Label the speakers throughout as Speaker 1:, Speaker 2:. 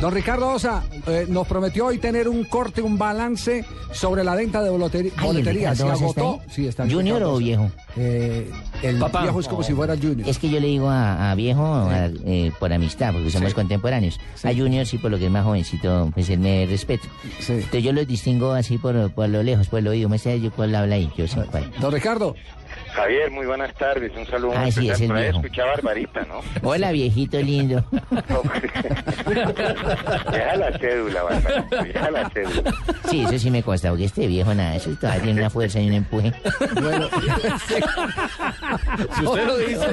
Speaker 1: Don Ricardo Osa eh, nos prometió hoy tener un corte, un balance sobre la venta de boletería. ¿Se
Speaker 2: está
Speaker 1: agotó?
Speaker 2: ahí?
Speaker 1: Sí, está
Speaker 2: ¿Junior o viejo?
Speaker 1: Eh, el
Speaker 3: Papá.
Speaker 1: viejo es como si fuera el Junior.
Speaker 2: Es que yo le digo a, a viejo a- eh, por amistad, porque somos
Speaker 1: Sí.
Speaker 2: contemporáneos. A Junior sí, por lo que es más jovencito, pues él me respeta.
Speaker 1: Sí.
Speaker 2: Entonces yo los distingo así por, por lo lejos, por el oído. Me sé yo cuál habla ahí, yo sé cuál.
Speaker 1: Don Ricardo,
Speaker 4: Javier, muy buenas tardes. Un saludo.
Speaker 2: Ah, sí, es el viejo.
Speaker 4: escuchaba Barbarita, ¿no?
Speaker 2: Hola, viejito lindo.
Speaker 4: Deja la cédula, Barbarita. Deja la cédula.
Speaker 2: Sí, eso sí me consta, porque este viejo nada, eso todavía tiene una fuerza y un empuje.
Speaker 1: bueno.
Speaker 3: Si usted lo dice.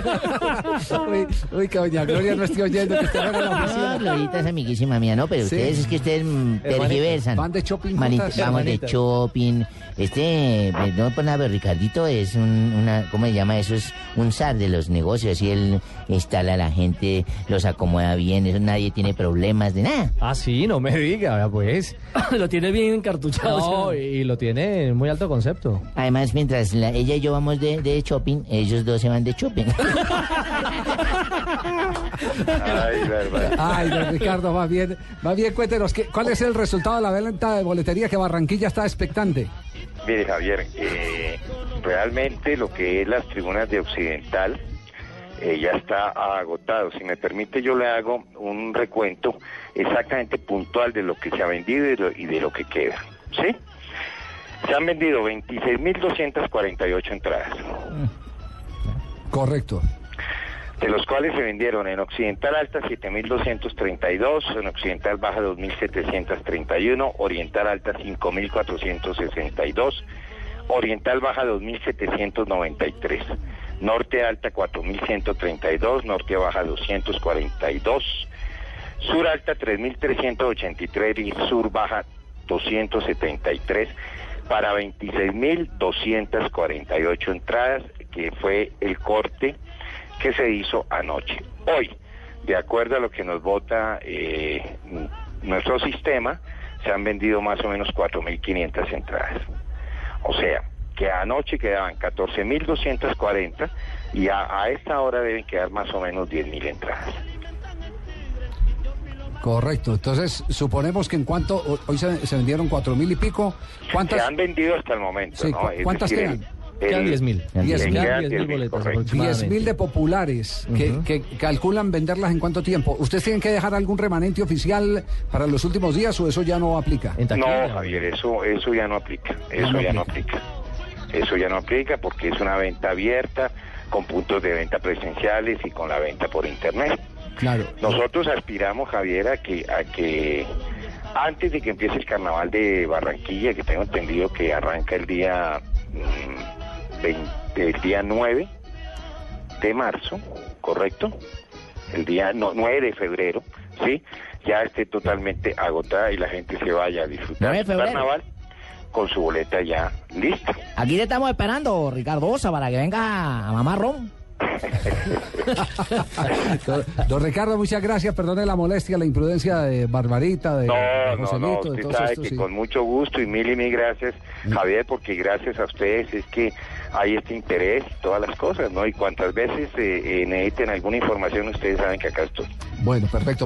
Speaker 1: uy, que doña Gloria no estoy oyendo que está de la oficina.
Speaker 2: Glorita es amiguísima mía, ¿no? Pero
Speaker 1: Sí.
Speaker 2: ustedes es que ustedes mm, tergiversan.
Speaker 1: Van de shopping juntas.
Speaker 2: Vamos de shopping. Este, eh, no por nada, Ricardito es un, una, ¿cómo se llama eso? Es un zar de los negocios. Y él instala a la gente, los acomoda bien, eso nadie tiene problemas de nada.
Speaker 3: Ah, sí, no me diga, pues.
Speaker 5: Lo tiene bien encartuchado.
Speaker 3: No, y lo tiene en muy alto concepto.
Speaker 2: Además, mientras la- ella y yo vamos de, de shopping, ellos dos se van de shopping.
Speaker 4: Ay, Barbarita.
Speaker 1: Ay, don Ricardo, más bien, más bien cuéntenos, ¿qué- ¿cuál es el resultado de la venta de boletería que Barranquilla está expectante?
Speaker 4: Mire, Javier, eh, realmente lo que es las tribunas de Occidental eh, ya está agotado. Si me permite, yo le hago un recuento exactamente puntual de lo que se ha vendido y, lo- y de lo que queda. ¿Sí? Se han vendido 26.248 entradas.
Speaker 1: Correcto.
Speaker 4: de los cuales se vendieron en Occidental Alta 7.232, en Occidental Baja 2.731, Oriental Alta 5.462, Oriental Baja 2.793, Norte Alta 4.132, Norte Baja 242, Sur Alta 3.383 y Sur Baja 273 para 26.248 entradas, que fue el corte que se hizo anoche. Hoy, de acuerdo a lo que nos vota eh, nuestro sistema, se han vendido más o menos 4.500 entradas. O sea, que anoche quedaban 14.240 y a, a esta hora deben quedar más o menos 10.000 entradas.
Speaker 1: Correcto. Entonces, suponemos que en cuanto, ho- hoy se, se vendieron cuatro mil y pico,
Speaker 4: Se
Speaker 1: ¿cuántas?
Speaker 4: han vendido hasta el momento.
Speaker 1: Sí, ¿cuántas
Speaker 4: decir,
Speaker 1: quedan?
Speaker 3: Quedan
Speaker 4: el-
Speaker 3: 10 mil.
Speaker 1: Diez
Speaker 2: Diez
Speaker 1: mil.
Speaker 2: mil.
Speaker 4: Quedan
Speaker 3: 10
Speaker 4: 10.000,
Speaker 3: mil boletas
Speaker 4: correcto.
Speaker 3: aproximadamente.
Speaker 1: 10 mil de populares que, calculan venderlas en cuánto tiempo. ¿Ustedes tienen que dejar algún remanente oficial para los últimos días o eso ya no aplica?
Speaker 4: No, Javier, eso, eso ya no aplica. Eso
Speaker 1: no
Speaker 4: ya no aplica. Eso ya no aplica porque es una venta abierta, con puntos de venta presenciales y con la venta por internet.
Speaker 1: Claro.
Speaker 4: Nosotros aspiramos, Javier, a que, a que antes de que empiece el carnaval de Barranquilla, que tengo entendido que arranca el día, mm, 20 el día 9 de marzo, ¿correcto? El día no, 9 de febrero, ¿sí? Ya esté totalmente agotada y la gente se vaya a disfrutar
Speaker 2: 9 de
Speaker 4: del carnaval con su boleta ya lista.
Speaker 2: Aquí te estamos esperando, Ricardo Osa, para que venga a mamá Ron.
Speaker 1: Don, don Ricardo, muchas gracias. Perdone la molestia, la imprudencia de Barbarita, de,
Speaker 4: No,
Speaker 1: de
Speaker 4: no, no,
Speaker 1: Joselito, de
Speaker 4: usted sabe que
Speaker 1: sí.
Speaker 4: con mucho gusto y mil y mil gracias, Javier, porque gracias a ustedes es que hay este interés y todas las cosas, ¿no? Y cuantas veces eh, eh, necesiten alguna información, ustedes saben que acá estoy.
Speaker 1: Bueno, perfecto.